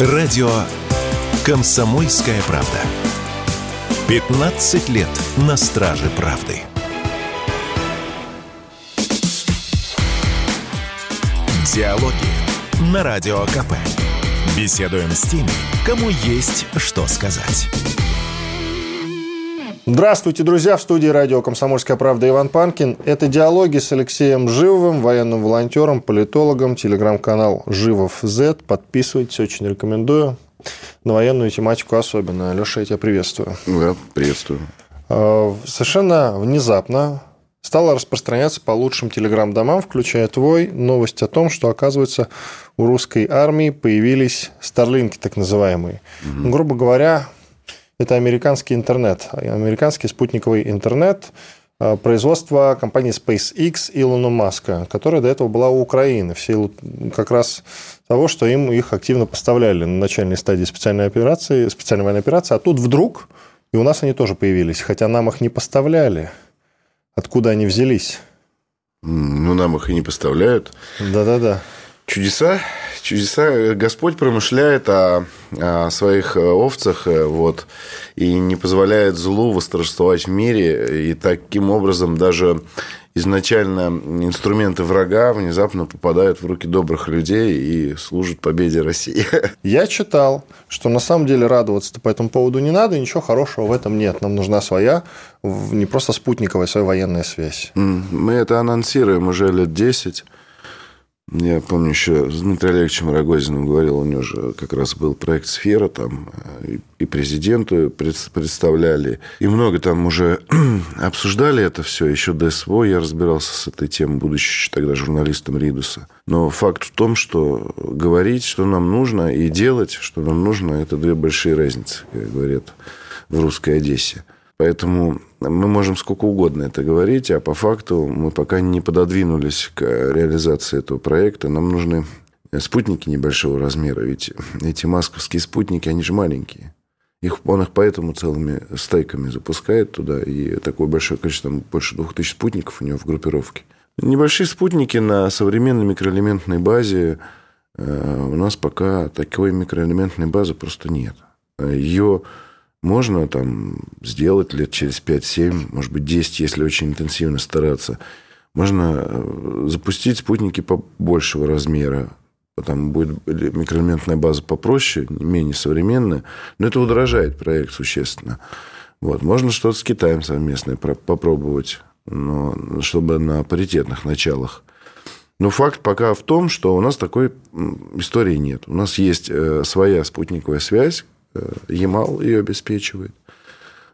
Радио «Комсомольская правда». 15 лет на страже правды. Диалоги на Радио КП. Беседуем с теми, кому есть что сказать. Здравствуйте, друзья! В студии радио «Комсомольская правда» Иван Панкин. Это диалоги с Алексеем Живовым, военным волонтером, политологом, телеграм-канал «Живов Z». Подписывайтесь, очень рекомендую. На военную тематику особенно. Леша, я тебя приветствую. Да, приветствую. А, совершенно внезапно стала распространяться по лучшим телеграм-домам, включая твой, новость о том, что, оказывается, у русской армии появились старлинки, так называемые. Угу. Грубо говоря, это американский интернет, американский спутниковый интернет а, производства компании SpaceX Илона Маска, которая до этого была у Украины в силу как раз того, что им их активно поставляли на начальной стадии специальной операции, специальной военной операции, а тут вдруг и у нас они тоже появились, хотя нам их не поставляли. Откуда они взялись? Ну, нам их и не поставляют. Да-да-да. Чудеса, чудеса. Господь промышляет о, о своих овцах вот, и не позволяет злу восторжествовать в мире. И таким образом даже изначально инструменты врага внезапно попадают в руки добрых людей и служат победе России. Я читал, что на самом деле радоваться по этому поводу не надо, ничего хорошего в этом нет. Нам нужна своя, не просто спутниковая, своя военная связь. Мы это анонсируем уже лет 10. Я помню, еще с Дмитрием Олеговичем Рогозиным говорил, у него же как раз был проект «Сфера», там э, и президенту представляли, и много там уже обсуждали это все. Еще до СВО я разбирался с этой темой, будучи еще тогда журналистом Ридуса. Но факт в том, что говорить, что нам нужно, и делать, что нам нужно, это две большие разницы, как говорят в русской Одессе. Поэтому мы можем сколько угодно это говорить, а по факту мы пока не пододвинулись к реализации этого проекта. Нам нужны спутники небольшого размера, ведь эти масковские спутники, они же маленькие. Их, он их поэтому целыми стейками запускает туда, и такое большое количество, там больше двух тысяч спутников у него в группировке. Небольшие спутники на современной микроэлементной базе э, у нас пока такой микроэлементной базы просто нет. Ее можно там сделать лет через 5-7, может быть, 10, если очень интенсивно стараться. Можно э, запустить спутники побольшего размера, там будет микроэлементная база попроще, менее современная, но это удорожает проект существенно. Вот. Можно что-то с Китаем совместное попробовать, но чтобы на паритетных началах. Но факт пока в том, что у нас такой истории нет. У нас есть э, своя спутниковая связь, Ямал ее обеспечивает.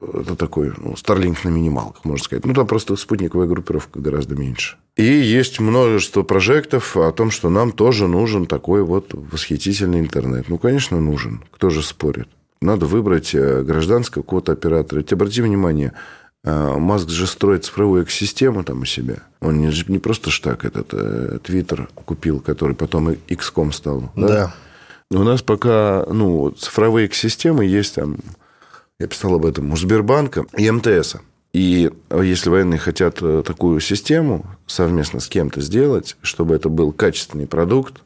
Это такой ну, Starlink на минималках, можно сказать. Ну, там просто спутниковая группировка гораздо меньше. И есть множество прожектов о том, что нам тоже нужен такой вот восхитительный интернет. Ну, конечно, нужен. Кто же спорит? Надо выбрать э, гражданского кода оператора. Ведь обрати внимание, э, Маск же строит цифровую экосистему там у себя. Он не, не просто штак этот Твиттер купил, который потом XCOM стал. Да. да. У нас пока ну, цифровые системы есть там, я писал об этом, у Сбербанка и МТС. И если военные хотят э, такую систему совместно с кем-то сделать, чтобы это был качественный продукт,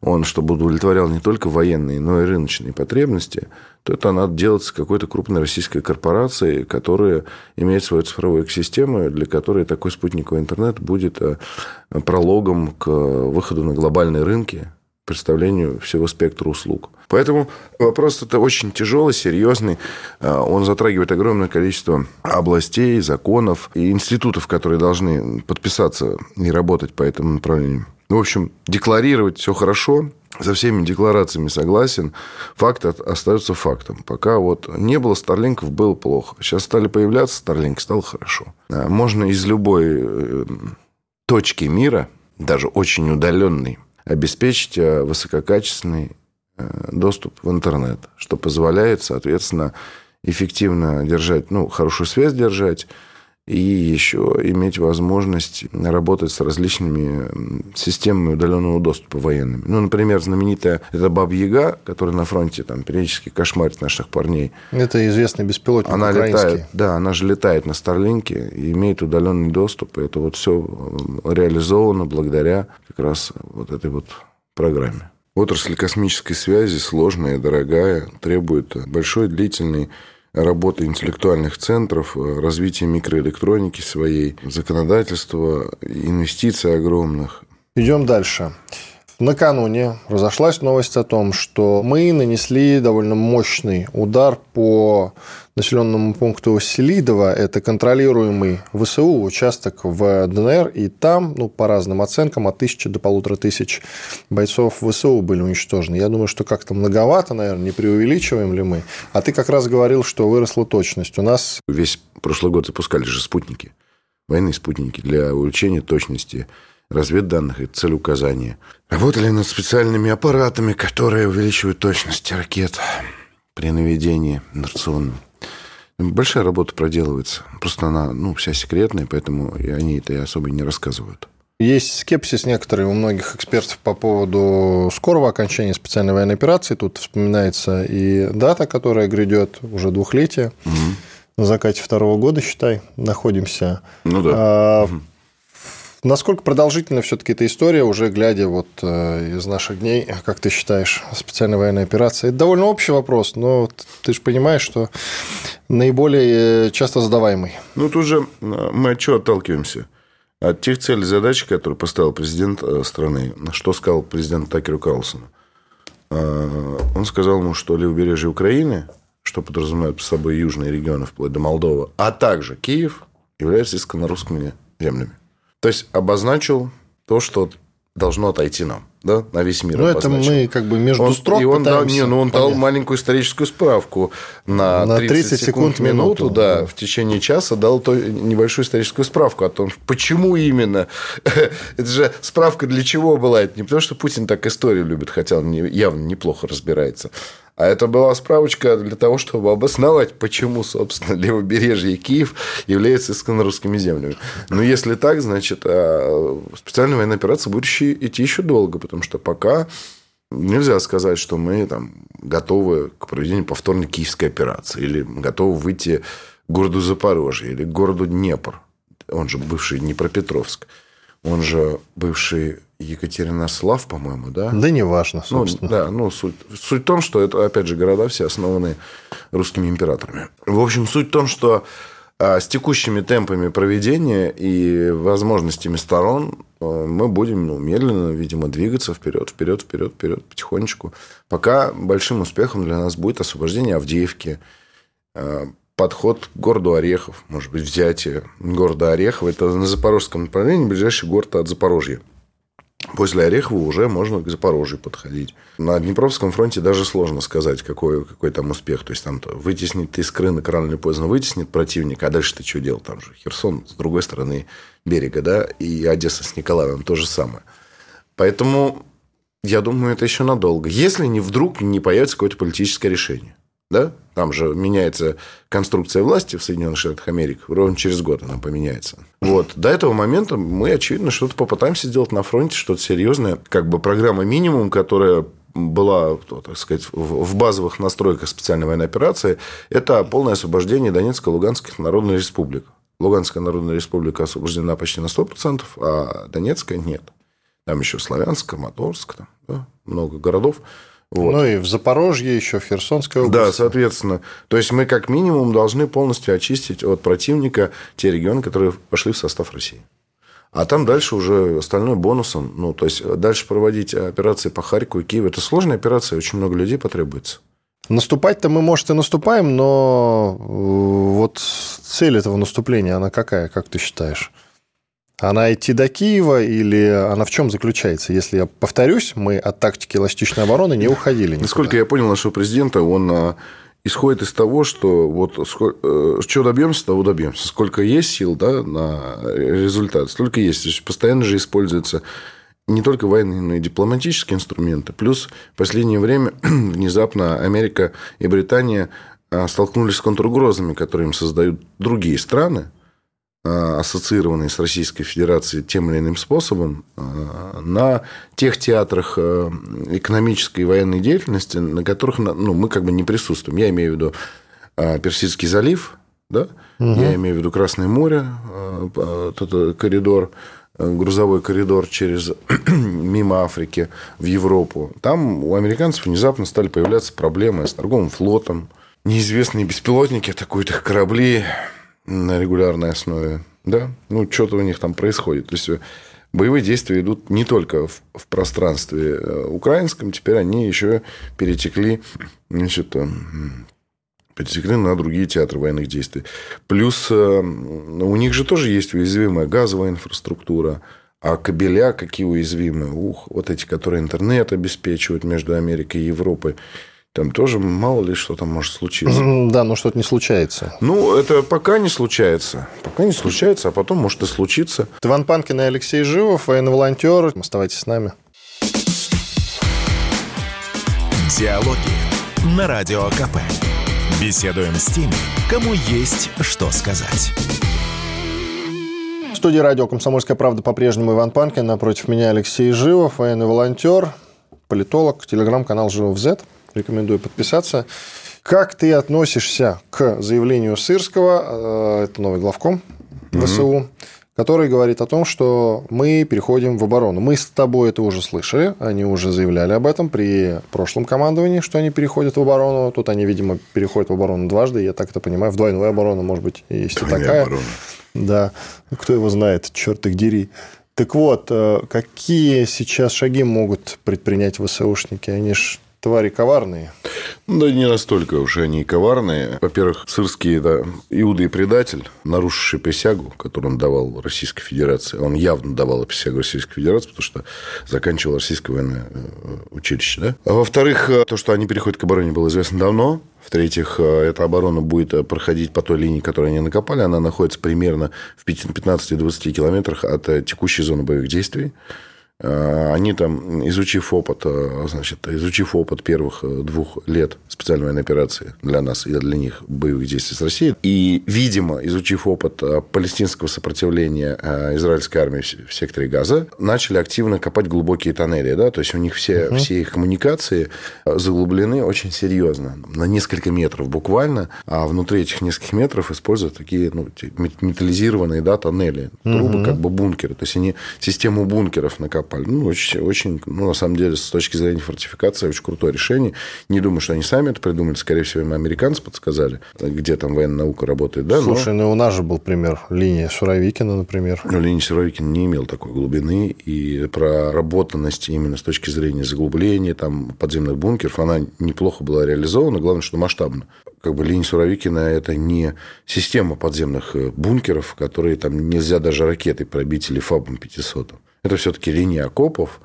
он чтобы удовлетворял не только военные, но и рыночные потребности, то это надо делать с какой-то крупной российской корпорацией, которая имеет свою цифровую экосистему, для которой такой спутниковый интернет будет э, прологом к выходу на глобальные рынки, представлению всего спектра услуг. Поэтому вопрос это очень тяжелый, серьезный. А, он затрагивает огромное количество областей, законов и институтов, которые должны подписаться и работать по этому направлению. В общем, декларировать все хорошо, со всеми декларациями согласен. Факт остается фактом. Пока вот не было старлинков, было плохо. Сейчас стали появляться старлинки, стало хорошо. А, можно из любой э, точки мира, даже очень удаленной, обеспечить э, высококачественный э, доступ в интернет, что позволяет, соответственно, эффективно держать, ну, хорошую связь держать, и еще иметь возможность работать с различными системами удаленного доступа военными. Ну, например, знаменитая это Баб-Яга, которая на фронте там периодически кошмарит наших парней. Это известный беспилотник она украинский. Летает, да, она же летает на Старлинке и имеет удаленный доступ. И это вот все реализовано благодаря как раз вот этой вот программе. Отрасль космической связи сложная, дорогая, требует большой, длительной работы интеллектуальных центров, развития микроэлектроники своей, законодательства, инвестиций огромных. Идем дальше. Накануне разошлась новость о том, что мы нанесли довольно мощный удар по населенному пункту Селидово. Это контролируемый ВСУ участок в ДНР. И там, ну, по разным оценкам, от тысячи до полутора тысяч бойцов ВСУ были уничтожены. Я думаю, что как-то многовато, наверное, не преувеличиваем ли мы. А ты как раз говорил, что выросла точность. У нас... Весь прошлый год запускали же спутники, военные спутники для увеличения точности разведданных и целеуказания. Работали над специальными аппаратами, которые увеличивают точность ракет при наведении инерционном. Большая работа проделывается. Просто она ну, вся секретная, поэтому и они это и особо не рассказывают. Есть скепсис некоторый у многих экспертов по поводу скорого окончания специальной военной операции. Тут вспоминается и дата, которая грядет, уже двухлетие. Угу. На закате второго года, считай, находимся. Ну да. А, угу. Насколько продолжительна все-таки эта история, уже глядя вот э, из наших дней, как ты считаешь, специальная военная операция? Это довольно общий вопрос, но ты же понимаешь, что наиболее э, часто задаваемый. Ну, тут же э, мы от чего отталкиваемся? От тех целей и задач, которые поставил президент страны. Что сказал президент Такеру Карлсону? Он сказал ему, что левобережье Украины, что подразумевает под собой южные регионы, вплоть до Молдовы, а также Киев, являются исконно-русскими землями. То есть обозначил то, что должно отойти нам, да, на весь мир. Ну, это мы как бы между он, строк И он, дал, не, ну, он дал маленькую историческую справку на, на 30, 30 секунд, секунд минуту, минуту да, да, в течение часа дал то, небольшую историческую справку о том, почему именно. это же справка для чего была? Это не потому, что Путин так историю любит, хотя он явно неплохо разбирается, а это была справочка для того, чтобы обосновать, почему, собственно, левобережье Киев являются исконно русскими землями. Но если так, значит, а, специальная военная операция будет идти еще долго, потому что пока нельзя сказать, что мы там, готовы к проведению повторной киевской операции или готовы выйти к городу Запорожье или к городу Днепр, он же бывший Днепропетровск, он же бывший Екатеринослав, по-моему, да? Да не важно, ну, собственно. Ну, да, ну, суть, суть в том, что это, опять же, города все основаны русскими императорами. В общем, суть в том, что а, с текущими темпами проведения и возможностями сторон а, мы будем ну, медленно, видимо, двигаться вперед, вперед, вперед, вперед, потихонечку. Пока большим успехом для нас будет освобождение Авдеевки, а, подход к городу Орехов, может быть, взятие города Орехова. Это на запорожском направлении, ближайший город от Запорожья. После Орехова уже можно к Запорожью подходить. На Днепровском фронте даже сложно сказать, какой, какой там успех. То есть, там -то вытеснить Искрынок рано или поздно вытеснит противника, а дальше ты что делал? Там же Херсон с другой стороны берега, да, и Одесса с Николаевым то же самое. Поэтому я думаю, это еще надолго. Если не вдруг не появится какое-то политическое решение да? Там же меняется конструкция власти в Соединенных Штатах Америки. Ровно через год она поменяется. Вот. До этого момента мы, очевидно, что-то попытаемся сделать на фронте, что-то серьезное. Как бы программа минимум, которая была, так сказать, в базовых настройках специальной военной операции, это полное освобождение Донецкой и Луганской народной республик. Луганская народная республика освобождена почти на 100%, а Донецкая нет. Там еще Славянск, Моторск, там, да, много городов. Вот. Ну и в Запорожье, еще в Херсонской области. Да, соответственно. То есть мы как минимум должны полностью очистить от противника те регионы, которые вошли в состав России. А там дальше уже остальное бонусом. Ну, то есть дальше проводить операции по Харькову и Киеву. Это сложная операция, очень много людей потребуется. Наступать-то мы, может, и наступаем, но э, вот цель этого наступления, она какая, как ты считаешь? Она идти до Киева или она в чем заключается? Если я повторюсь, мы от тактики эластичной обороны не уходили. Никуда. Насколько я понял нашего президента, он а, исходит из того, что вот э, что добьемся, того добьемся. Сколько есть сил да, на результат, столько есть. То есть постоянно же используется не только военные, но и дипломатические инструменты. Плюс в последнее время внезапно Америка и Британия а, столкнулись с контругрозами, которые им создают другие страны, Э, ассоциированные с Российской Федерацией тем или иным способом, э, на тех театрах э, экономической и военной деятельности, на которых ну, мы как бы не присутствуем. Я имею в виду Персидский залив, да? угу. я имею в виду Красное море, коридор, грузовой коридор через мимо Африки в Европу. Там у американцев внезапно стали появляться проблемы с торговым флотом. Неизвестные беспилотники атакуют их корабли на регулярной основе. Да, ну, что-то у них там происходит. То есть, боевые действия идут не только в, в пространстве э, украинском, теперь они еще перетекли значит, перетекли на другие театры военных действий. Плюс э, у них же тоже есть уязвимая газовая инфраструктура, а кабеля какие уязвимые. Ух, вот эти, которые интернет обеспечивают между Америкой и Европой. Там тоже мало ли что там может случиться. Да, но что-то не случается. Ну, это пока не случается. Пока не случается, а потом может и случиться. Иван Панкин и Алексей Живов, военный волонтер. Оставайтесь с нами. Диалоги на Радио КП. Беседуем с теми, кому есть что сказать. В студии радио «Комсомольская правда» по-прежнему Иван Панкин. Напротив меня Алексей Живов, военный волонтер, политолог, телеграм-канал «Живов Z». Рекомендую подписаться. Как ты относишься к заявлению Сырского, э, это новый главком ВСУ, угу который говорит о том, что мы переходим в оборону. Мы с тобой это уже слышали, они уже заявляли об этом при прошлом командовании, что они переходят в оборону. Тут они, видимо, переходят в оборону дважды, я так это понимаю, в двойную оборону, может быть, есть Двойная и такая. Оборона. Да, кто его знает, черт их дери. Так вот, э, какие сейчас шаги могут предпринять ВСУшники? Они же твари коварные. Да не настолько уже они коварные. Во-первых, Сырский да, Иуда и предатель, нарушивший присягу, которую он давал Российской Федерации. Он явно давал присягу Российской Федерации, потому что заканчивал Российское военное э, училище. Да? А во-вторых, э, то, что они переходят к обороне, было известно давно. В-третьих, э, эта оборона будет проходить по той линии, которую они накопали. Она находится примерно в 15-20 километрах от текущей зоны боевых действий. Э, они там, изучив опыт, э, значит, изучив опыт первых э, двух лет специальной военной операции для нас и для них боевых действий с Россией, и, видимо, изучив опыт палестинского сопротивления израильской армии в секторе Газа, начали активно копать глубокие тоннели. Да? То есть, у них все, угу. все их коммуникации заглублены очень серьезно, на несколько метров буквально, а внутри этих нескольких метров используют такие ну, металлизированные да, тоннели, трубы, угу. как бы бункеры. То есть, они систему бункеров накапливают копали. Ну, очень, очень, ну, на самом деле, с точки зрения фортификации, очень крутое решение. Не думаю, что они сами это придумали. Скорее всего, им американцы подсказали, где там военная наука работает. Да? Слушай, Но... ну, у нас же был пример. Линия Суровикина, например. Ну, линия Суровикина не имела такой глубины. И проработанность именно с точки зрения заглубления там, подземных бункеров, она неплохо была реализована. Главное, что масштабно как бы линия Суровикина – это не система подземных э, бункеров, которые там нельзя даже ракетой пробить или ФАБом 500. Это все-таки линия окопов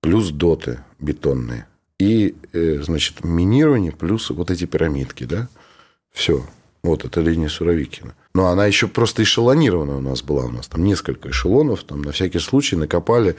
плюс доты бетонные. И, э, значит, минирование плюс вот эти пирамидки, да? Все. Вот это линия Суровикина. Но она еще просто эшелонирована у нас была. У нас там несколько эшелонов. Там на всякий случай накопали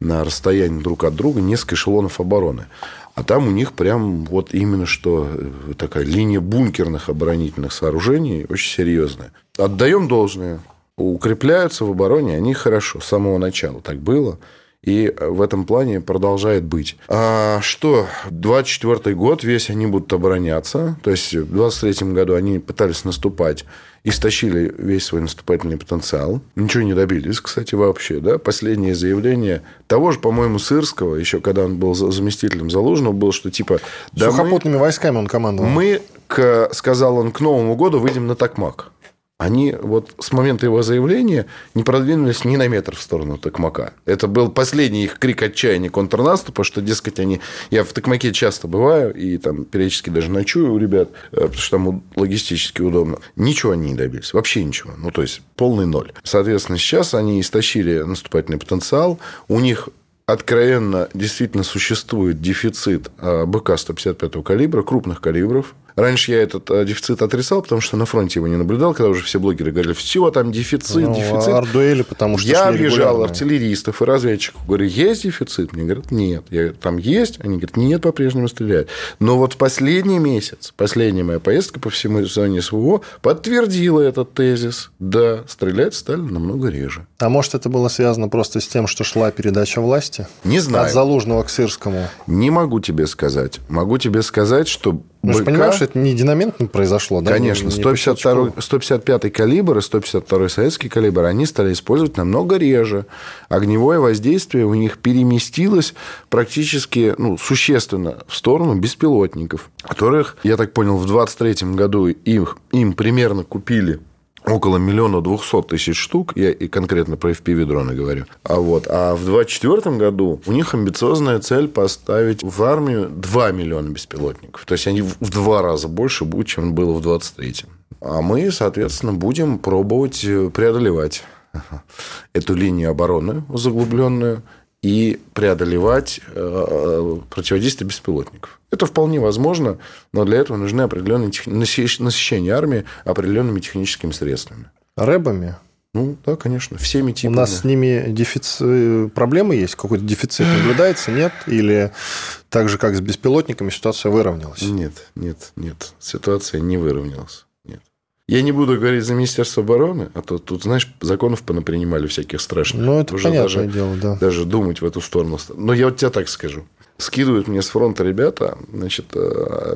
на расстоянии друг от друга несколько эшелонов обороны. А там у них прям вот именно что э, такая линия бункерных оборонительных сооружений очень серьезная. Отдаем должное укрепляются в обороне, они хорошо, с самого начала так было. И в этом плане продолжает быть. А что, 24 год весь они будут обороняться. То есть, в 23 году они пытались наступать, истощили весь свой наступательный потенциал. Ничего не добились, кстати, вообще. Да? Последнее заявление того же, по-моему, Сырского, еще когда он был заместителем Залужного, было, что типа... Да Сухопутными мы, войсками он командовал. Мы, к, сказал он, к Новому году выйдем на Токмак они вот с момента его заявления не продвинулись ни на метр в сторону Токмака. Это был последний их крик отчаяния контрнаступа, что, дескать, они... Я в Токмаке часто бываю, и там периодически даже ночую у ребят, э, потому что там логистически удобно. Ничего они не добились, вообще ничего. Ну, то есть, полный ноль. Соответственно, сейчас они истощили наступательный потенциал, у них откровенно действительно существует дефицит э, БК 155 калибра, крупных калибров, Раньше я этот э, дефицит отрицал, потому что на фронте его не наблюдал, когда уже все блогеры говорили, все, там дефицит, ну, дефицит. Ардуэли, потому что Я объезжал артиллеристов и разведчиков, говорю, есть дефицит? Мне говорят, нет. Я говорю, там есть? Они говорят, нет, по-прежнему стреляют. Но вот последний месяц, последняя моя поездка по всему зоне СВО подтвердила этот тезис. Да, стрелять стали намного реже. А может, это было связано просто с тем, что шла передача власти? Не знаю. От Залужного к Сырскому? Не могу тебе сказать. Могу тебе сказать, что Ну, же понимаешь, что это не динамитно произошло, да? Конечно. Не 152, 155 калибр и 152 советский калибр они стали использовать намного реже. Огневое воздействие у них переместилось практически ну, существенно в сторону беспилотников, которых, я так понял, в 23 году их, им примерно купили около миллиона двухсот тысяч штук, я и конкретно про FPV-дроны говорю. А, вот, а в 2024 году у них амбициозная цель поставить в армию 2 миллиона беспилотников. То есть, они в два раза больше будут, чем было в 2023. А мы, соответственно, будем пробовать э, преодолевать эту линию обороны заглубленную и преодолевать э, противодействие беспилотников. Это вполне возможно, но для этого нужны определенные тех... насыщение армии определенными техническими средствами. Рэбами? Ну, да, конечно, всеми типами. У нас с ними дефицит... проблемы есть? Какой-то дефицит наблюдается, нет? Или так же, как с беспилотниками, ситуация выровнялась? Нет, нет, нет. Ситуация не выровнялась. Я не буду говорить за Министерство обороны, а то тут, знаешь, законов понапринимали всяких страшных. Ну, это Уже понятное даже, дело, да. Даже думать в эту сторону. Но я вот тебе так скажу. Скидывают мне с фронта ребята значит, э,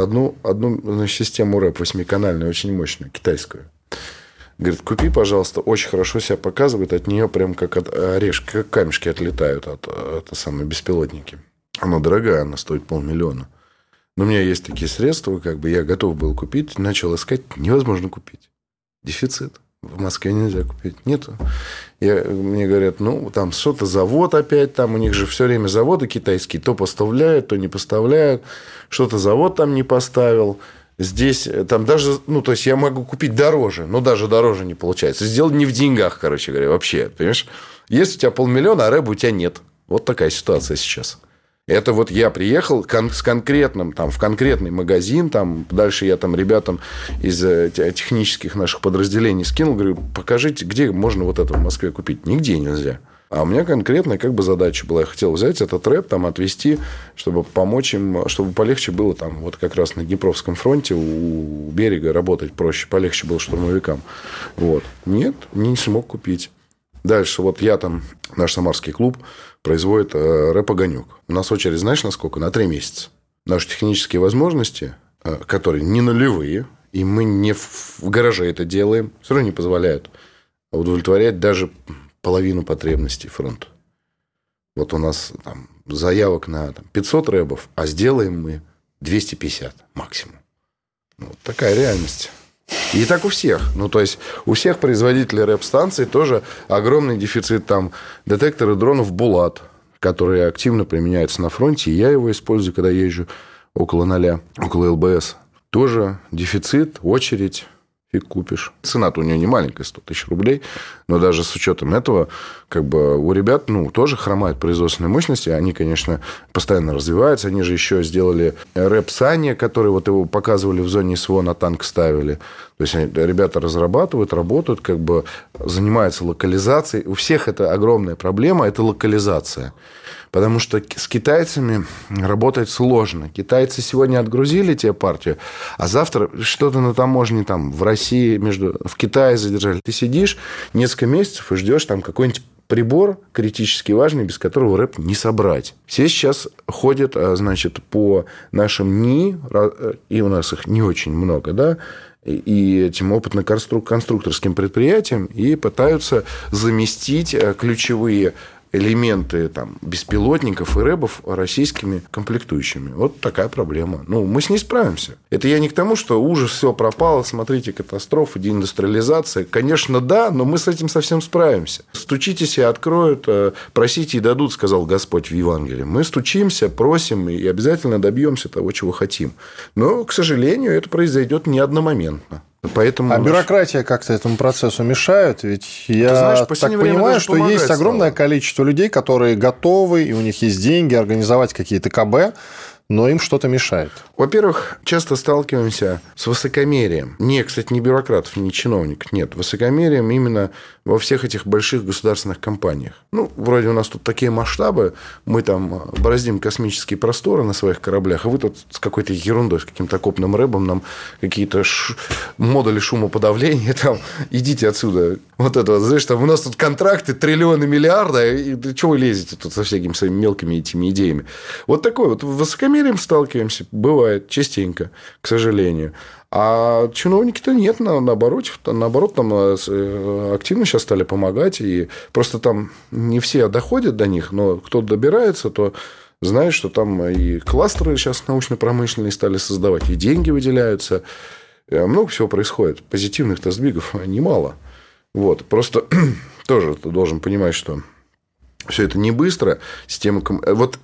одну, одну значит, систему рэп восьмиканальную, очень мощную, китайскую. Говорит, купи, пожалуйста, очень хорошо себя показывает, от нее прям как от орешки, как камешки отлетают от, от, от самой беспилотники. Она дорогая, она стоит полмиллиона. Но у меня есть такие средства, как бы я готов был купить, начал искать, невозможно купить. Дефицит. В Москве нельзя купить. Нету. Я, мне говорят, ну, там что-то завод опять, там у них же все время заводы китайские, то поставляют, то не поставляют. Что-то завод там не поставил. Здесь там даже, ну, то есть я могу купить дороже, но даже дороже не получается. Сделать не в деньгах, короче говоря, вообще. Понимаешь? Есть у тебя полмиллиона, а рэба у тебя нет. Вот такая ситуация сейчас. Это вот я приехал кон- с конкретным, там, в конкретный магазин, там, дальше я там ребятам из э, технических наших подразделений скинул, говорю, покажите, где можно вот это в Москве купить. Нигде нельзя. А у меня конкретная как бы задача была. Я хотел взять этот рэп, там, отвезти, чтобы помочь им, чтобы полегче было там, вот как раз на Днепровском фронте у берега работать проще, полегче было штурмовикам. Вот. Нет, не смог купить. Дальше вот я там, наш самарский клуб, производит э, рэп «Огонек». У нас очередь, знаешь, на сколько? На три месяца. Наши технические возможности, э, которые не нулевые, и мы не в гараже это делаем, все равно не позволяют удовлетворять даже половину потребностей фронта. Вот у нас там заявок на там, 500 рэбов, а сделаем мы 250 максимум. Вот такая реальность. И так у всех. Ну, то есть, у всех производителей рэп-станций тоже огромный дефицит там детекторы дронов «Булат», которые активно применяются на фронте. И я его использую, когда езжу около ноля, около ЛБС. Тоже дефицит, очередь фиг купишь. Цена-то у нее не маленькая, 100 тысяч рублей, но даже с учетом этого, как бы у ребят, ну, тоже хромают производственные мощности, они, конечно, постоянно развиваются, они же еще сделали рэп Сани, который вот его показывали в зоне СВО, на танк ставили, то есть ребята разрабатывают, работают, как бы занимаются локализацией, у всех это огромная проблема, это локализация. Потому что с китайцами работать сложно. Китайцы сегодня отгрузили тебе партию, а завтра что-то на таможне там в России, между, в Китае задержали. Ты сидишь несколько месяцев и ждешь там какой-нибудь прибор критически важный, без которого рэп не собрать. Все сейчас ходят, а, значит, по нашим НИ, и у нас их не очень много, да, и этим опытно-конструкторским предприятиям и пытаются заместить э, ключевые элементы там, беспилотников и рэбов российскими комплектующими. Вот такая проблема. Ну, мы с ней справимся. Это я не к тому, что ужас, все пропало, смотрите, катастрофа, деиндустриализация. Конечно, да, но мы с этим совсем справимся. Стучитесь и откроют, э, просите и дадут, сказал Господь в Евангелии. Мы стучимся, просим и обязательно добьемся того, чего хотим. Но, к сожалению, это произойдет не одномоментно. Поэтому... А бюрократия как-то этому процессу мешает? Ведь я знаешь, так понимаю, что есть огромное стало. количество людей, которые готовы, и у них есть деньги организовать какие-то КБ, но им что-то мешает. Во-первых, часто сталкиваемся с высокомерием. Не, кстати, не бюрократов, не чиновников, нет. Высокомерием именно во всех этих больших государственных компаниях. Ну, вроде у нас тут такие масштабы, мы там бороздим космические просторы на своих кораблях, а вы тут с какой-то ерундой, с каким-то копным рэбом нам какие-то ш... модули шумоподавления, там, идите отсюда. Вот это вот, знаешь, там у нас тут контракты, триллионы, миллиарды, и что вы лезете тут со всякими своими мелкими этими идеями? Вот такой вот высокомерие недоверием сталкиваемся, бывает частенько, к сожалению. А чиновники-то нет, наоборот, наоборот, там э, э, активно сейчас стали помогать, и просто там не все доходят до них, но кто добирается, то знает, что там и кластеры сейчас научно-промышленные стали создавать, и деньги выделяются, много всего происходит, позитивных-то сдвигов немало. Вот, просто тоже ты должен понимать, что все это не быстро. Система... Вот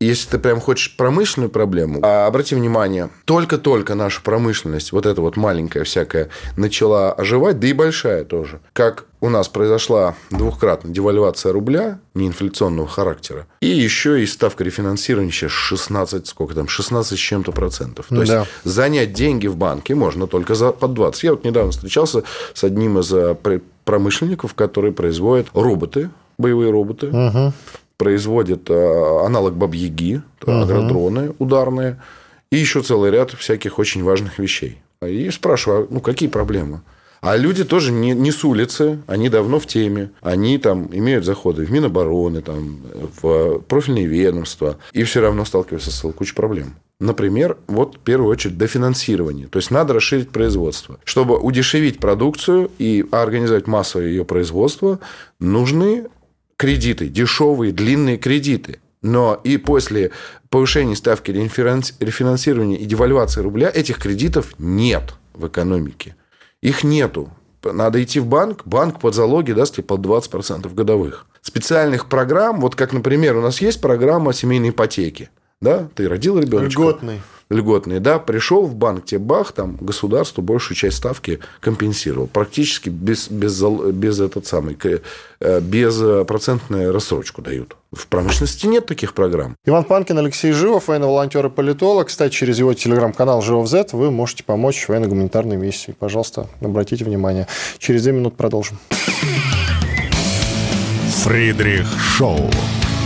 если ты прям хочешь промышленную проблему, а обрати внимание, только-только наша промышленность, вот эта вот маленькая всякая, начала оживать, да и большая тоже. Как у нас произошла двухкратная девальвация рубля неинфляционного характера, и еще и ставка рефинансирования сейчас 16, сколько там, 16 с чем-то процентов. То да. есть, занять деньги в банке можно только за под 20. Я вот недавно встречался с одним из э, промышленников, который производит роботы, боевые роботы. Угу производит э, аналог Бабьяги, угу. агродроны ударные, и еще целый ряд всяких очень важных вещей. И спрашиваю, ну, какие проблемы? А люди тоже не, не с улицы, они давно в теме. Они там имеют заходы в Минобороны, там, в профильные ведомства. И все равно сталкиваются с кучей проблем. Например, вот в первую очередь дофинансирование. То есть надо расширить производство. Чтобы удешевить продукцию и организовать массовое ее производство, нужны кредиты, дешевые, длинные кредиты. Но и после повышения ставки рефинансирования и девальвации рубля этих кредитов нет в экономике. Их нету. Надо идти в банк, банк под залоги даст тебе под 20% годовых. Специальных программ, вот как, например, у нас есть программа семейной ипотеки. Да, ты родил ребенка. Льготный льготные, да, пришел в банк, тебе бах, там государство большую часть ставки компенсировал. Практически без, без, без этот самый, э, без процентную рассрочку дают. В промышленности нет таких программ. Иван Панкин, Алексей Живов, военный волонтер и политолог. Кстати, через его телеграм-канал Живов Z вы можете помочь военно-гуманитарной миссии. Пожалуйста, обратите внимание. Через две минуты продолжим. Фридрих Шоу.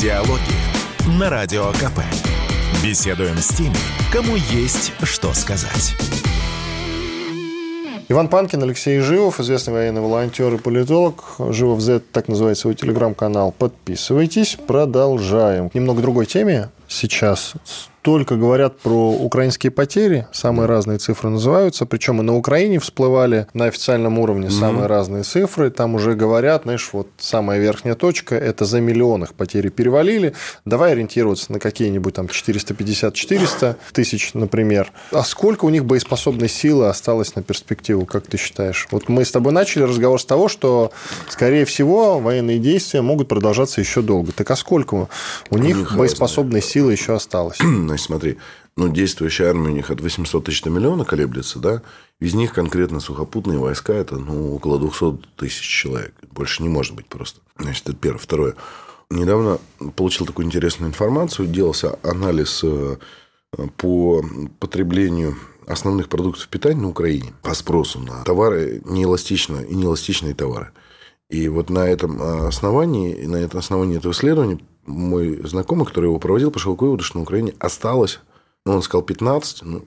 Диалоги на Радио КП. Беседуем с теми, кому есть что сказать. Иван Панкин, Алексей Живов, известный военный волонтер и политолог. Живов Z, так называется его телеграм-канал. Подписывайтесь. Продолжаем. Немного другой теме сейчас только говорят про украинские потери, самые разные цифры называются, причем и на Украине всплывали на официальном уровне самые mm-hmm. разные цифры, там уже говорят, знаешь, вот самая верхняя точка, это за миллион их потери перевалили, давай ориентироваться на какие-нибудь там 450-400 тысяч, например. А сколько у них боеспособной силы осталось на перспективу, как ты считаешь? Вот мы с тобой начали разговор с того, что, скорее всего, военные действия могут продолжаться еще долго. Так а сколько у, у них боеспособной силы еще осталось? Значит, смотри, ну, действующая армия у них от 800 тысяч до миллиона колеблется, да? Из них конкретно сухопутные войска – это ну, около 200 тысяч человек. Больше не может быть просто. Значит, это первое. Второе. Недавно получил такую интересную информацию. Делался анализ э, по потреблению основных продуктов питания на Украине по спросу на товары неэластичные и неэластичные товары. И вот на этом основании, на этом основании этого исследования мой знакомый, который его проводил, пошел к выводу, что на Украине осталось, ну, он сказал 15, ну,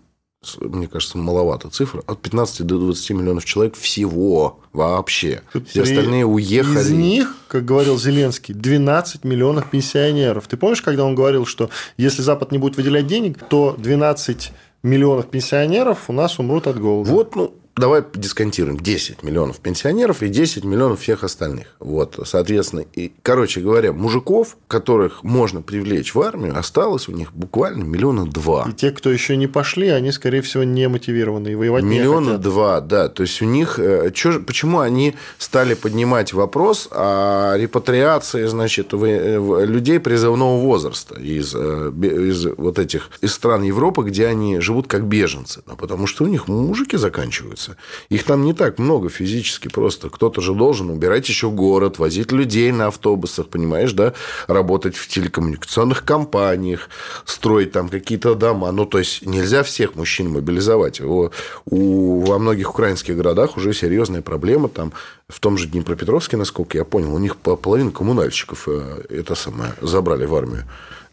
мне кажется, маловато цифра, от 15 до 20 миллионов человек всего вообще. Все остальные уехали. Из них, как говорил Зеленский, 12 миллионов пенсионеров. Ты помнишь, когда он говорил, что если Запад не будет выделять денег, то 12 миллионов пенсионеров у нас умрут от голода. Вот, ну, давай дисконтируем 10 миллионов пенсионеров и 10 миллионов всех остальных. Вот, соответственно, и, короче говоря, мужиков, которых можно привлечь в армию, осталось у них буквально миллиона два. И те, кто еще не пошли, они, скорее всего, не мотивированы и воевать миллиона не хотят. два, да. То есть у них, э, чё, почему они стали поднимать вопрос о репатриации, значит, э, людей призывного возраста из, э, из вот этих из стран Европы, где они живут как беженцы, потому что у них мужики заканчиваются справиться. Их там не так много физически просто. Кто-то же должен убирать еще город, возить людей на автобусах, понимаешь, да, работать в телекоммуникационных компаниях, строить там какие-то дома. Ну, то есть нельзя всех мужчин мобилизовать. У, у, во многих украинских городах уже серьезная проблема. Там в том же Днепропетровске, насколько я понял, у них половина коммунальщиков э, это самое забрали в армию.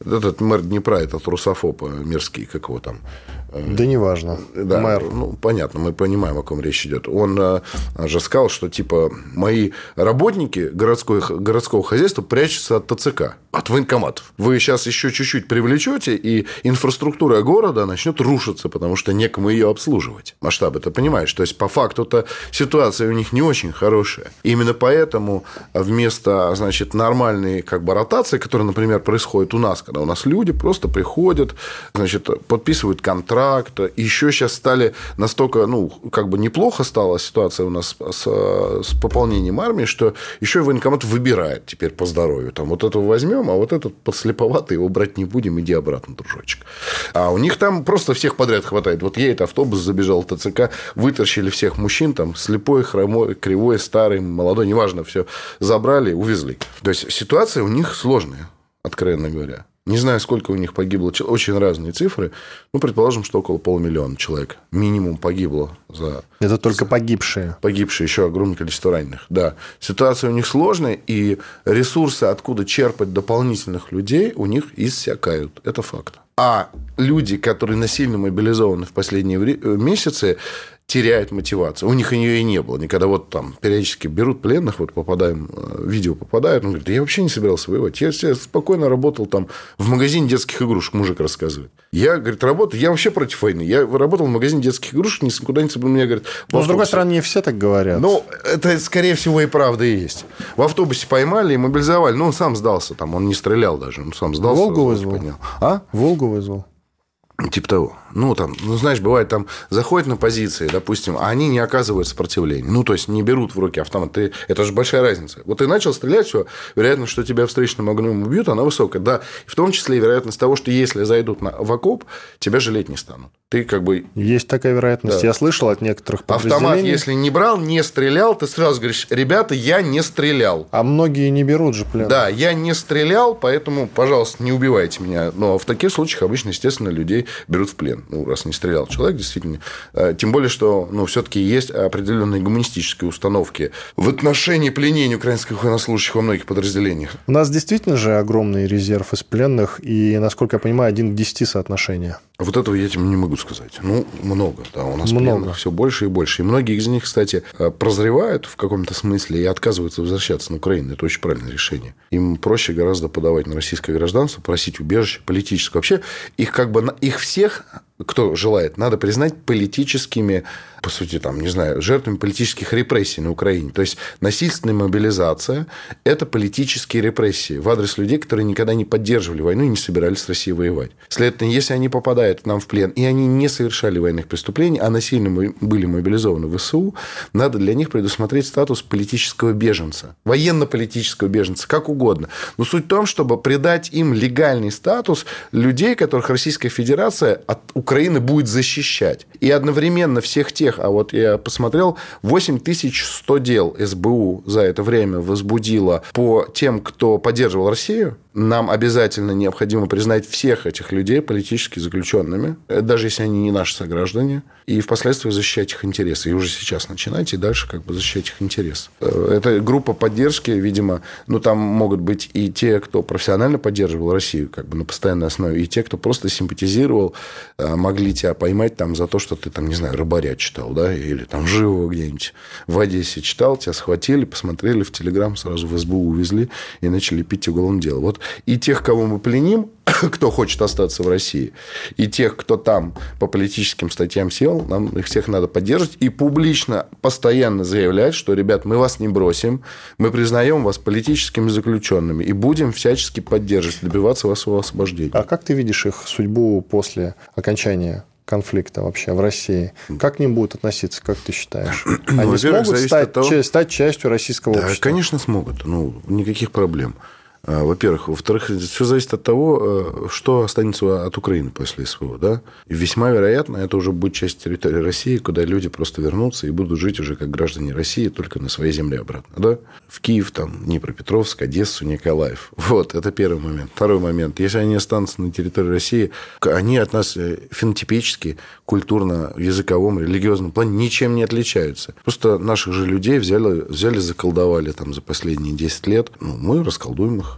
Этот мэр Днепра, этот русофоб э, мерзкий, как его там, да неважно. Да, Мэр. ну, понятно, мы понимаем, о ком речь идет. Он э, же сказал, что, типа, мои работники городской, городского хозяйства прячутся от ТЦК, от военкоматов. Вы сейчас еще чуть-чуть привлечете, и инфраструктура города начнет рушиться, потому что некому ее обслуживать. Масштаб это понимаешь. То есть, по факту-то ситуация у них не очень хорошая. Именно поэтому вместо, значит, нормальной как бы ротации, которая, например, происходит у нас, когда у нас люди просто приходят, значит, подписывают контракт, контракта. Еще сейчас стали настолько, ну, как бы неплохо стала ситуация у нас с, с пополнением армии, что еще и военкомат выбирает теперь по здоровью. Там вот этого возьмем, а вот этот подслеповатый его брать не будем, иди обратно, дружочек. А у них там просто всех подряд хватает. Вот едет автобус, забежал ТЦК, вытащили всех мужчин, там, слепой, хромой, кривой, старый, молодой, неважно, все забрали, увезли. То есть, ситуация у них сложная, откровенно говоря. Не знаю, сколько у них погибло, очень разные цифры. Ну, предположим, что около полумиллиона человек минимум погибло за... Это только погибшие. Погибшие, еще огромное количество раненых, да. Ситуация у них сложная, и ресурсы, откуда черпать дополнительных людей, у них иссякают. Это факт. А люди, которые насильно мобилизованы в последние э, месяцы, теряет мотивацию. У них и нее и не было. Никогда вот там периодически берут пленных, вот попадаем, э, видео попадают, он говорит, я вообще не собирался воевать. Я, я спокойно работал там в магазине детских игрушек, мужик рассказывает. Я, говорит, работаю, я вообще против войны. Я работал в магазине детских игрушек, никуда не собирался. Мне говорит... Но, с другой стороны, не все так говорят. Ну, это, скорее всего, и правда и есть. В автобусе поймали и мобилизовали. Ну, он сам сдался там, он не стрелял даже, он сам сдался. Волгу вызвал? Поднял. А? Волгу вызвал. Типа того. Ну, там, ну, знаешь, бывает, там заходят на позиции, допустим, а они не оказывают сопротивления. Ну, то есть, не берут в руки автомат. Ты, это же большая разница. Вот ты начал стрелять, все, вероятность, что тебя встречным огнем убьют, она высокая. Да, в том числе и вероятность того, что если зайдут на, в окоп, тебя жалеть не станут. Ты как бы... Есть такая вероятность. Да. Я слышал от некоторых Автомат, если не брал, не стрелял, ты сразу говоришь, ребята, я не стрелял. А многие не берут же плен. Да, я не стрелял, поэтому, пожалуйста, не убивайте меня. Но в таких случаях обычно, естественно, людей берут в плен. Ну, раз не стрелял человек, действительно. А, тем более, что ну, все-таки есть определенные гуманистические установки в отношении пленения украинских военнослужащих во многих подразделениях. У нас действительно же огромный резерв из пленных, и, насколько я понимаю, один к десяти соотношения. Вот этого я тебе не могу сказать. Ну, много. Да, у нас много. все больше и больше. И многие из них, кстати, э, прозревают в каком-то смысле и отказываются возвращаться на Украину. Это очень правильное решение. Им проще гораздо подавать на российское гражданство, просить убежище политическое. Вообще, их как бы их всех кто желает, надо признать политическими, по сути, там, не знаю, жертвами политических репрессий на Украине. То есть, насильственная мобилизация – это политические репрессии в адрес людей, которые никогда не поддерживали войну и не собирались с Россией воевать. Следовательно, если они попадают нам в плен, и они не совершали военных преступлений, а насильно были мобилизованы в ВСУ, надо для них предусмотреть статус политического беженца, военно-политического беженца, как угодно. Но суть в том, чтобы придать им легальный статус людей, которых Российская Федерация от Украины будет защищать. И одновременно всех тех, а вот я посмотрел, 8100 дел СБУ за это время возбудило по тем, кто поддерживал Россию, нам обязательно необходимо признать всех этих людей политически заключенными, даже если они не наши сограждане, и впоследствии защищать их интересы. И уже сейчас начинать, и дальше как бы защищать их интересы. Э, это группа поддержки, видимо, ну, там могут быть и те, кто профессионально поддерживал Россию как бы на постоянной основе, и те, кто просто симпатизировал, э, могли тебя поймать там за то, что ты там, не знаю, рыбаря читал, да, или там живого где-нибудь в Одессе читал, тебя схватили, посмотрели в Телеграм, сразу в СБУ увезли и начали пить уголовное дело. Вот и тех, кого мы пленим, кто хочет остаться в России, и тех, кто там по политическим статьям сел, нам их всех надо поддерживать и публично, постоянно заявлять, что, ребят, мы вас не бросим, мы признаем вас политическими заключенными и будем всячески поддерживать, добиваться вашего освобождения. А как ты видишь их судьбу после окончания конфликта вообще в России. Как к ним будут относиться, как ты считаешь? Ну, Они ну, смогут стать, того... стать частью российского да, общества? конечно, смогут. Ну, никаких проблем. А, во-первых. Во-вторых, все зависит от того, э, что останется от Украины после СВО. Да? И весьма вероятно, это уже будет часть территории России, куда люди просто вернутся и будут жить уже как граждане России, только на своей земле обратно. Да? В Киев, там, Днепропетровск, Одессу, Николаев. Вот, это первый момент. Второй момент. Если они останутся на территории России, они от нас э, фенотипически, культурно, языковом, религиозном плане ничем не отличаются. Просто наших же людей взяли, взяли заколдовали там за последние 10 лет. Ну, мы расколдуем их.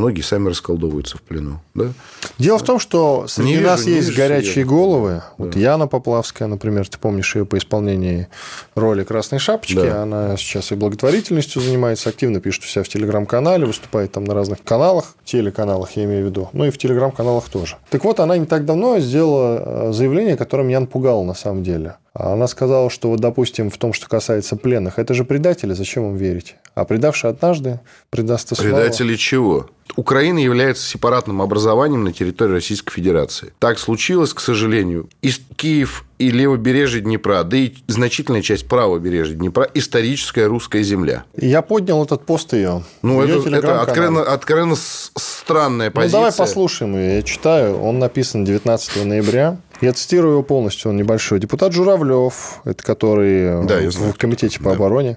Многие сами расколдовываются в плену. Да? Дело в том, что среди не нас вижу, есть горячие головы. Да. Вот Яна Поплавская, например, ты помнишь ее по исполнении роли Красной Шапочки. Да. Она сейчас и благотворительностью занимается, активно пишет у себя в телеграм-канале, выступает там на разных каналах, телеканалах, я имею в виду, ну и в телеграм-каналах тоже. Так вот, она не так давно сделала э, заявление, которое меня напугало на самом деле. Она сказала, что вот, допустим, в том, что касается пленных, это же предатели, зачем им верить? А предавший однажды предастся снова. Предатели чего? Украина является сепаратным образованием на территории Российской Федерации. Так случилось, к сожалению. И Киев и левобережье Днепра, да и значительная часть правобережья Днепра – историческая русская земля. Я поднял этот пост ее. Ну, ее это, это откровенно, откровенно странная позиция. Ну, давай послушаем ее. Я читаю. Он написан 19 ноября. Я цитирую его полностью, он небольшой. Депутат Журавлев, это который да, в комитете по да. обороне,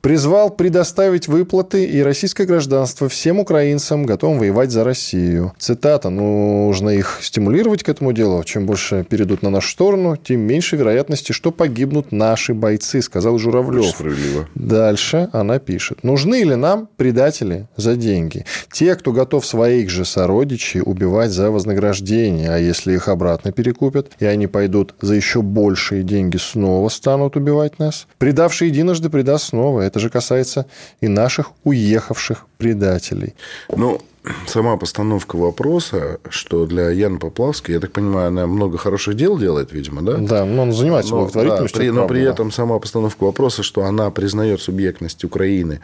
призвал предоставить выплаты и российское гражданство всем украинцам, готовым воевать за Россию. Цитата. Нужно их стимулировать к этому делу. Чем больше перейдут на нашу сторону, тем меньше вероятности, что погибнут наши бойцы, сказал Журавлев. Справедливо. Дальше она пишет. Нужны ли нам предатели за деньги? Те, кто готов своих же сородичей убивать за вознаграждение, а если их обратно перекупят, купят, и они пойдут за еще большие деньги снова станут убивать нас. Предавший единожды предаст снова. Это же касается и наших уехавших предателей. Ну, сама постановка вопроса, что для Яны Поплавской, я так понимаю, она много хороших дел делает, видимо, да? Да, но он занимается благотворительностью. Да, при, но при этом сама постановка вопроса, что она признает субъектность Украины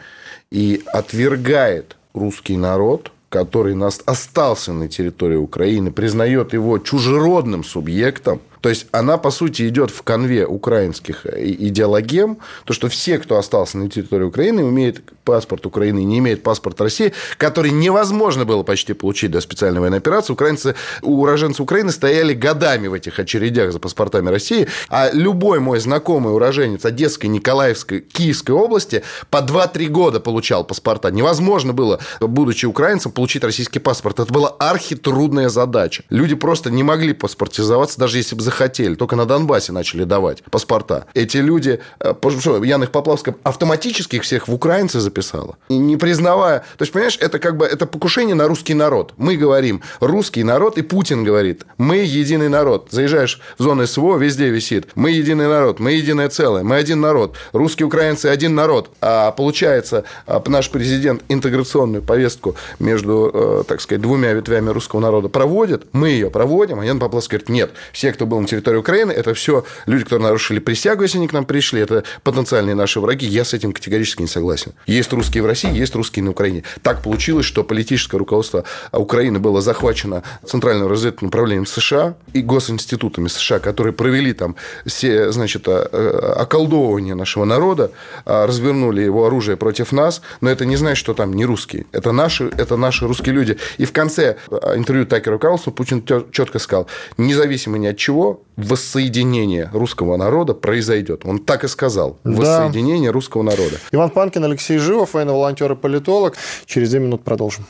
и отвергает русский народ – который остался на территории Украины, признает его чужеродным субъектом, то есть она, по сути, идет в конве украинских идеологем, то, что все, кто остался на территории Украины, имеют паспорт Украины не имеют паспорт России, который невозможно было почти получить до специальной военной операции. Украинцы, уроженцы Украины стояли годами в этих очередях за паспортами России, а любой мой знакомый уроженец Одесской, Николаевской, Киевской области по 2-3 года получал паспорта. Невозможно было, будучи украинцем, получить российский паспорт. Это была архитрудная задача. Люди просто не могли паспортизоваться, даже если бы захотели. Только на Донбассе начали давать паспорта. Эти люди, э, что, Яна их Поплавская автоматически их всех в украинцы записала. Не признавая... То есть, понимаешь, это как бы это покушение на русский народ. Мы говорим русский народ, и Путин говорит, мы единый народ. Заезжаешь в зону СВО, везде висит. Мы единый народ, мы единое целое, мы один народ. Русские украинцы один народ. А получается, а, наш президент интеграционную повестку между, э, так сказать, двумя ветвями русского народа проводит, мы ее проводим, а Ян Поплавский говорит, нет, все, кто был на территории Украины, это все люди, которые нарушили присягу, если они к нам пришли, это потенциальные наши враги. Я с этим категорически не согласен. Есть русские в России, есть русские на Украине. Так получилось, что политическое руководство Украины было захвачено Центральным разведывательным управлением США и госинститутами США, которые провели там все, значит, э, околдовывание нашего народа, а, развернули его оружие против нас, но это не значит, что там не русские. Это наши, это наши русские люди. И в конце э, интервью Такеру Карлсону Путин четко сказал, независимо ни от чего, воссоединение русского народа произойдет. Он так и сказал. Воссоединение да. русского народа. Иван Панкин, Алексей Живов, военно-волонтер и политолог. Через две минуты продолжим.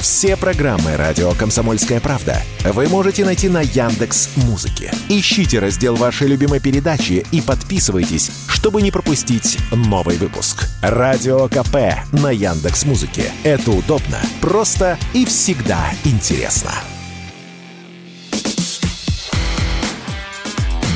Все программы «Радио Комсомольская правда» вы можете найти на Яндекс Музыке. Ищите раздел вашей любимой передачи и подписывайтесь, чтобы не пропустить новый выпуск. «Радио КП» на Яндекс Музыке. Это удобно, просто и всегда интересно.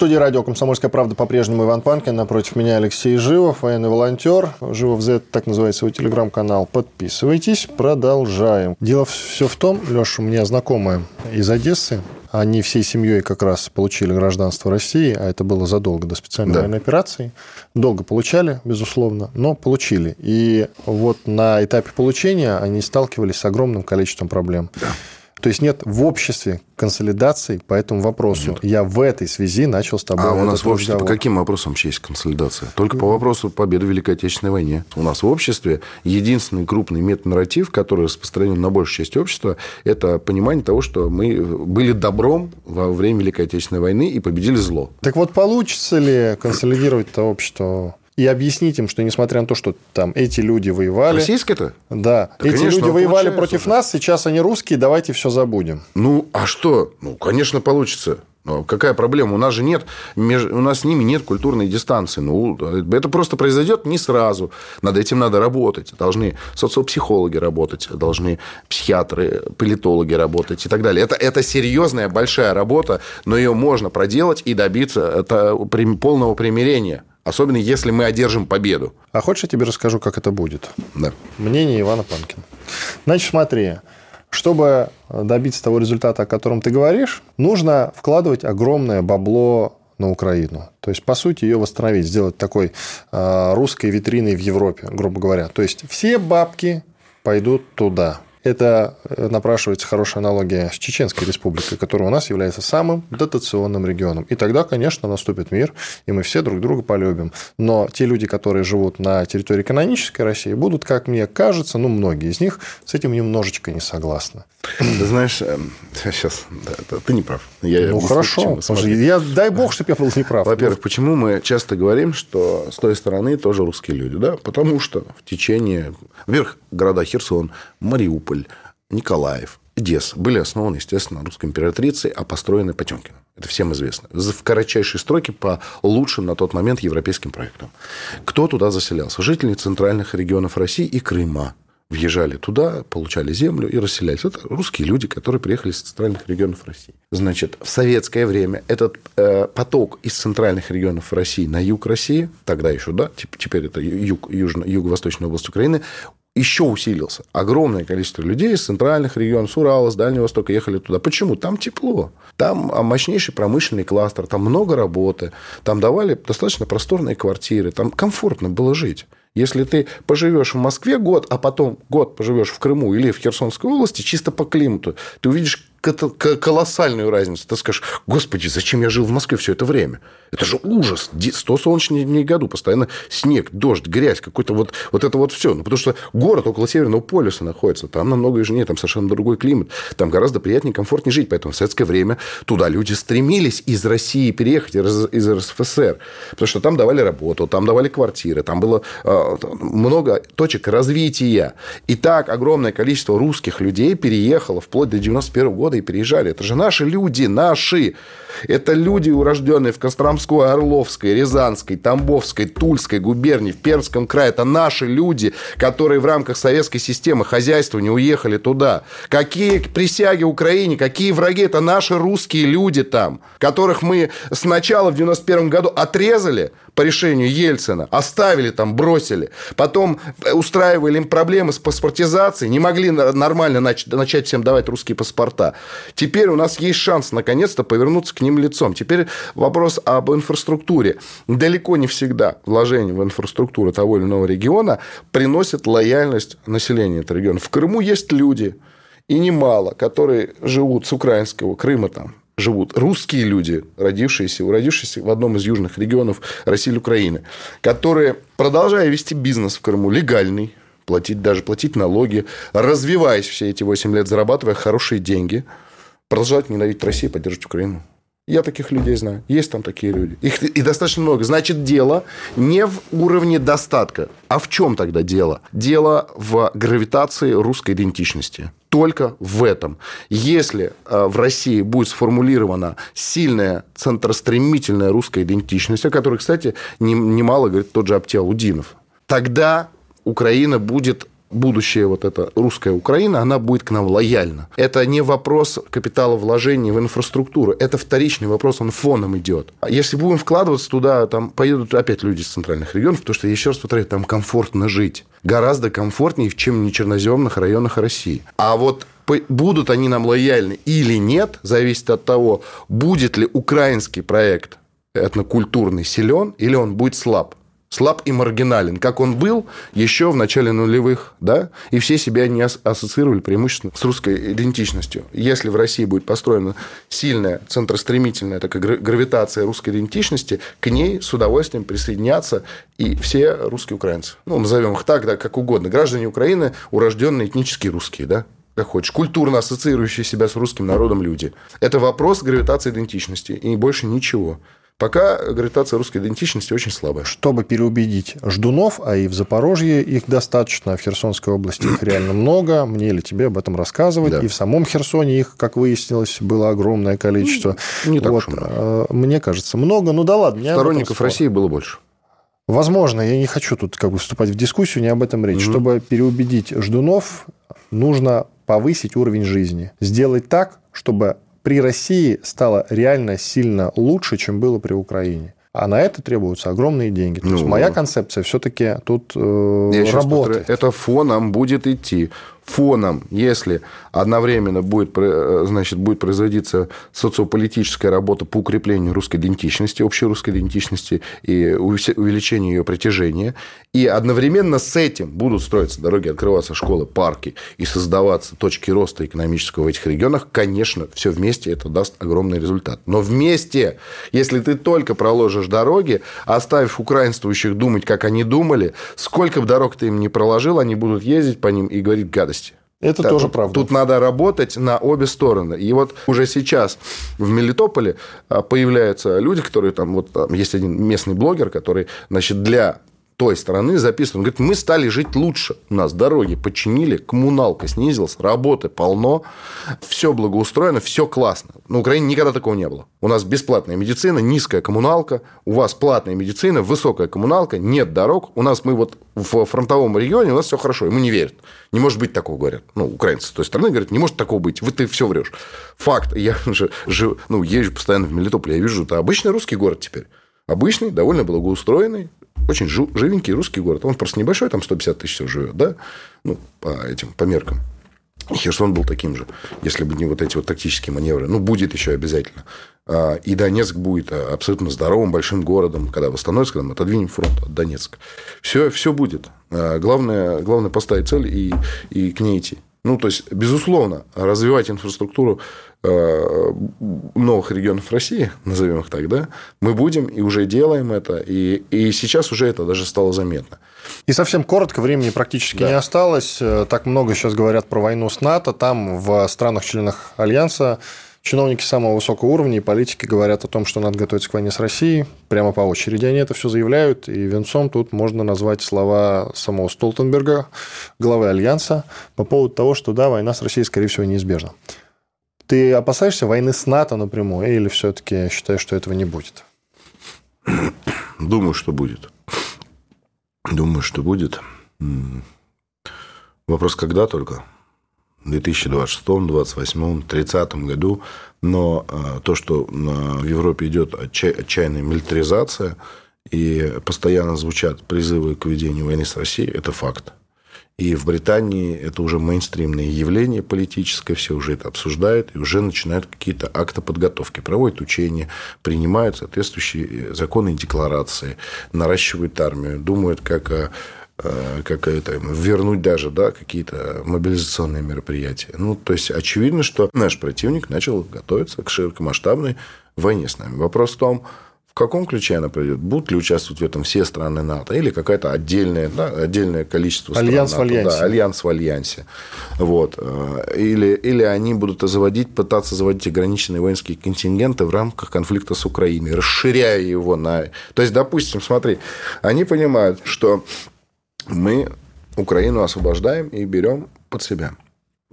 В студии радио «Комсомольская правда» по-прежнему Иван Панкин. Напротив меня Алексей Живов, военный волонтер. Живов Z, так называется его телеграм-канал. Подписывайтесь. Продолжаем. Дело все в том, Леша, у меня знакомая из Одессы, они всей семьей как раз получили гражданство России, а это было задолго до специальной да. военной операции. Долго получали, безусловно, но получили. И вот на этапе получения они сталкивались с огромным количеством проблем. Да. То есть нет в обществе консолидации по этому вопросу. Нет. Я в этой связи начал с тобой А у нас в обществе разговор. по каким вопросам вообще есть консолидация? Только по вопросу победы в Великой Отечественной войне. У нас в обществе единственный крупный метанарратив, который распространен на большую часть общества, это понимание того, что мы были добром во время Великой Отечественной войны и победили зло. Так вот, получится ли консолидировать это общество и объяснить им, что несмотря на то, что там эти люди воевали... Российское-то? Да. да эти конечно, люди воевали против да. нас, сейчас они русские, давайте все забудем. Ну, а что? Ну, конечно, получится. Но какая проблема? У нас же нет, у нас с ними нет культурной дистанции. Ну, это просто произойдет не сразу. Над этим надо работать. Должны социопсихологи работать, должны психиатры, политологи работать и так далее. Это, это серьезная большая работа, но ее можно проделать и добиться это, полного примирения Особенно, если мы одержим победу. А хочешь, я тебе расскажу, как это будет? Да. Мнение Ивана Панкина. Значит, смотри. Чтобы добиться того результата, о котором ты говоришь, нужно вкладывать огромное бабло на Украину. То есть, по сути, ее восстановить, сделать такой э, русской витриной в Европе, грубо говоря. То есть, все бабки пойдут туда. Это э, напрашивается хорошая аналогия с Чеченской республикой, которая у нас является самым дотационным регионом. И тогда, конечно, наступит мир, и мы все друг друга полюбим. Но те люди, которые живут на территории канонической России, будут, как мне кажется, ну, многие из них с этим немножечко не согласны. Ты знаешь, сейчас эм, да, ты не прав. Я ну, хорошо. Я, дай бог, чтобы я был неправ. Во-первых, почему мы часто говорим, что с той стороны тоже русские люди? Да? Потому что в течение... Во-первых, города Херсон, Мариуполь, Николаев, Одесса были основаны, естественно, русской императрицей, а построены Потемкиным. Это всем известно. В кратчайшие строки по лучшим на тот момент европейским проектам. Кто туда заселялся? Жители центральных регионов России и Крыма въезжали туда, получали землю и расселялись. Это русские люди, которые приехали из центральных регионов России. Значит, в советское время этот э, поток из центральных регионов России на юг России, тогда еще, да, теперь это юг, южно, юго-восточная область Украины, еще усилился. Огромное количество людей из центральных регионов, с Урала, с Дальнего Востока ехали туда. Почему? Там тепло. Там а, мощнейший промышленный кластер, там много работы, там давали достаточно просторные квартиры, там комфортно было жить. Если ты поживешь в Москве год, а потом год поживешь в Крыму или в Херсонской области, чисто по климату, ты увидишь колоссальную разницу. Ты скажешь, господи, зачем я жил в Москве все это время? Это же ужас. 100 солнечных дней в году, постоянно снег, дождь, грязь, какой-то вот, вот это вот все. Ну, потому что город около Северного полюса находится, там намного южнее, там совершенно другой климат, там гораздо приятнее, комфортнее жить. Поэтому в советское время туда люди стремились из России переехать, из, РСФСР, потому что там давали работу, там давали квартиры, там было э, много точек развития. И так огромное количество русских людей переехало вплоть до 91 года и переезжали. Это же наши люди, наши. Это люди, урожденные в Костромской, Орловской, Рязанской, Тамбовской, Тульской губернии, в Пермском крае. Это наши люди, которые в рамках советской системы хозяйства не уехали туда. Какие присяги Украине, какие враги? Это наши русские люди там, которых мы сначала в 91 году отрезали, по решению Ельцина, оставили там, бросили. Потом устраивали им проблемы с паспортизацией, не могли нормально начать всем давать русские паспорта. Теперь у нас есть шанс наконец-то повернуться к ним лицом. Теперь вопрос об инфраструктуре. Далеко не всегда вложение в инфраструктуру того или иного региона приносит лояльность населения этого региона. В Крыму есть люди, и немало, которые живут с украинского Крыма там, живут русские люди, родившиеся, уродившиеся в одном из южных регионов России или Украины, которые, продолжая вести бизнес в Крыму, легальный, платить, даже платить налоги, развиваясь все эти 8 лет, зарабатывая хорошие деньги, продолжают ненавидеть Россию и поддерживать Украину. Я таких людей знаю. Есть там такие люди. Их и достаточно много. Значит, дело не в уровне достатка. А в чем тогда дело? Дело в гравитации русской идентичности. Только в этом. Если э, в России будет сформулирована сильная центростремительная русская идентичность, о которой, кстати, немало говорит тот же Аптиалудинов, тогда Украина будет будущее вот эта русская Украина, она будет к нам лояльна. Это не вопрос капитала вложений в инфраструктуру, это вторичный вопрос, он фоном идет. А если будем вкладываться туда, там поедут опять люди из центральных регионов, потому что, еще раз повторяю, там комфортно жить. Гораздо комфортнее, чем в черноземных районах России. А вот будут они нам лояльны или нет, зависит от того, будет ли украинский проект этнокультурный силен или он будет слаб. Слаб и маргинален, как он был еще в начале нулевых, да, и все себя не ассоциировали преимущественно с русской идентичностью. Если в России будет построена сильная, центростремительная такая гравитация русской идентичности, к ней с удовольствием присоединятся и все русские украинцы. Ну, назовем их так, да, как угодно. Граждане Украины, урожденные этнически русские, да, как хочешь, культурно ассоциирующие себя с русским народом люди. Это вопрос гравитации идентичности, и больше ничего. Пока гравитация русской идентичности очень слабая. Чтобы переубедить ждунов, а и в Запорожье их достаточно, а в Херсонской области их реально много, мне или тебе об этом рассказывать. Да. И в самом Херсоне их, как выяснилось, было огромное количество. Ну, не так вот, уж много. Э, мне кажется, много. Ну да ладно. Сторонников России было больше. Возможно, я не хочу тут как бы вступать в дискуссию, не об этом речь. Угу. Чтобы переубедить ждунов, нужно повысить уровень жизни. Сделать так, чтобы при России стало реально сильно лучше, чем было при Украине. А на это требуются огромные деньги. То ну, есть моя концепция все-таки тут э, я работает. Это фоном будет идти фоном, если одновременно будет, э, значит, будет производиться социополитическая работа по укреплению русской идентичности, общей русской идентичности и увеличению ее притяжения, и одновременно с этим будут строиться дороги, открываться школы, парки и создаваться точки роста экономического в этих регионах, конечно, все вместе это даст огромный результат. Но вместе, если ты только проложишь дороги, оставив украинствующих думать, как они думали, сколько бы дорог ты им не проложил, они будут ездить по ним и говорить гадости. Это да, тоже тут, правда. Тут надо работать на обе стороны. И вот уже сейчас в Мелитополе а, появляются люди, которые там, вот там есть один местный блогер, который, значит, для той стороны записывает. Он говорит, мы стали жить лучше. У нас дороги починили, коммуналка снизилась, работы полно, все благоустроено, все классно. На Украине никогда такого не было. У нас бесплатная медицина, низкая коммуналка, у вас платная медицина, высокая коммуналка, нет дорог. У нас мы вот в фронтовом регионе, у нас все хорошо, ему не верят. Не может быть такого, говорят. Ну, украинцы с той стороны говорят, не может такого быть. Вот ты все врешь. Факт. Я же жив, ну, езжу постоянно в Мелитополе, я вижу, это обычный русский город теперь. Обычный, довольно благоустроенный, очень живенький русский город. Он просто небольшой, там 150 тысяч всего живет, да? Ну, по этим, по меркам. Херсон был таким же, если бы не вот эти вот тактические маневры. Ну, будет еще обязательно. А, и Донецк будет абсолютно здоровым большим городом, когда восстановится, когда мы отодвинем фронт от Донецка. Все, все будет. А, главное, главное поставить цель и, и к ней идти. Ну, то есть, безусловно, развивать инфраструктуру новых регионов России, назовем их так, да, мы будем и уже делаем это, и, и сейчас уже это даже стало заметно. И совсем коротко, времени практически да. не осталось. Э, так много сейчас говорят про войну с НАТО. Там в странах-членах Альянса Чиновники самого высокого уровня и политики говорят о том, что надо готовиться к войне с Россией. Прямо по очереди они это все заявляют. И венцом тут можно назвать слова самого Столтенберга, главы Альянса, по поводу того, что да, война с Россией, скорее всего, неизбежна. Ты опасаешься войны с НАТО напрямую или все-таки считаешь, что этого не будет? Думаю, что будет. Думаю, что будет. Вопрос, когда только? в 2026, 2028, 2030 году. Но а, то, что в Европе идет отчаянная милитаризация и постоянно звучат призывы к ведению войны с Россией, это факт. И в Британии это уже мейнстримное явление политическое, все уже это обсуждают и уже начинают какие-то акты подготовки, проводят учения, принимают соответствующие законы и декларации, наращивают армию, думают, как Э, как это, вернуть даже да, какие-то мобилизационные мероприятия. Ну, то есть, очевидно, что наш противник начал готовиться к широкомасштабной войне с нами. Вопрос в том, каком ключе она пройдет? Будут ли участвовать в этом все страны НАТО или какая-то отдельная, да, отдельное количество стран альянс НАТО? В альянсе. Да, альянс в альянсе. Вот. Э, или, или они будут заводить, пытаться заводить ограниченные воинские контингенты в рамках конфликта с Украиной, расширяя его на... То есть, допустим, смотри, они понимают, что мы Украину освобождаем и берем под себя.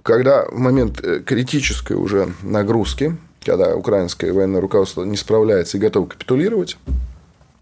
Когда в момент э, критической уже нагрузки, когда украинское военное руководство не справляется и готово капитулировать,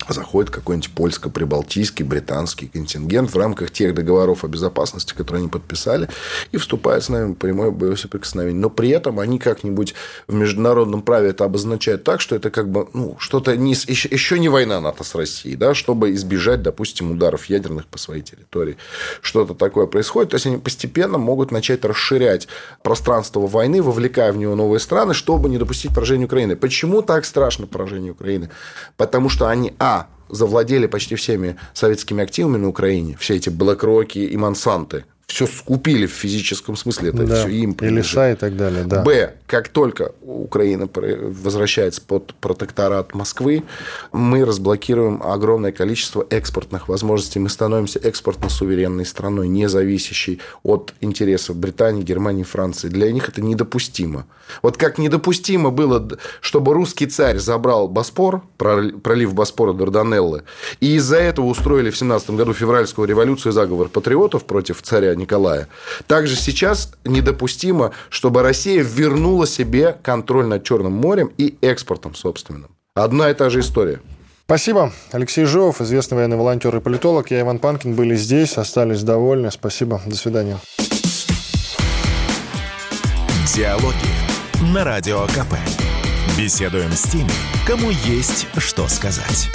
заходит какой-нибудь польско-прибалтийский, британский контингент в рамках тех договоров о безопасности, которые они подписали, и вступает с нами в прямое боевое соприкосновение. Но при этом они как-нибудь в международном праве это обозначают так, что это как бы ну, что-то не, еще, еще не война НАТО с Россией, да, чтобы избежать, допустим, ударов ядерных по своей территории. Что-то такое происходит. То есть они постепенно могут начать расширять пространство войны, вовлекая в него новые страны, чтобы не допустить поражения Украины. Почему так страшно поражение Украины? Потому что они, а, завладели почти всеми советскими активами на Украине, все эти Блэкроки и Монсанты, все скупили в физическом смысле, это да. все им принадлежит. И леса и так далее, да. Б. Как только Украина возвращается под протекторат Москвы, мы разблокируем огромное количество экспортных возможностей. Мы становимся экспортно-суверенной страной, не зависящей от интересов Британии, Германии, Франции. Для них это недопустимо. Вот как недопустимо было, чтобы русский царь забрал Боспор, пролив Боспора Дарданеллы, и из-за этого устроили в 17 году февральскую революцию и заговор патриотов против царя Николая. Также сейчас недопустимо, чтобы Россия вернула себе контроль над Черным морем и экспортом собственным. Одна и та же история. Спасибо. Алексей Живов, известный военный волонтер и политолог. Я, Иван Панкин, были здесь, остались довольны. Спасибо. До свидания. Диалоги на Радио КП. Беседуем с теми, кому есть что сказать.